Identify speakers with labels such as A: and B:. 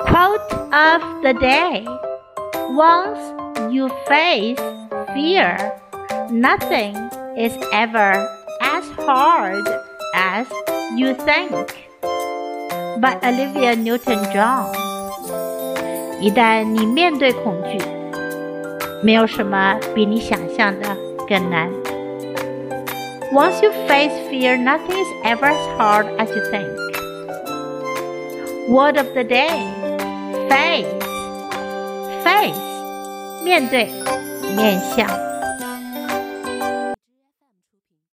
A: Quote of the day Once you face fear, nothing is ever as hard as you think. By Olivia Newton John。一旦你面对恐惧，没有什么比你想象的更难。Once you face fear, nothing is ever as hard as you think. Word of the day face face 面对面向。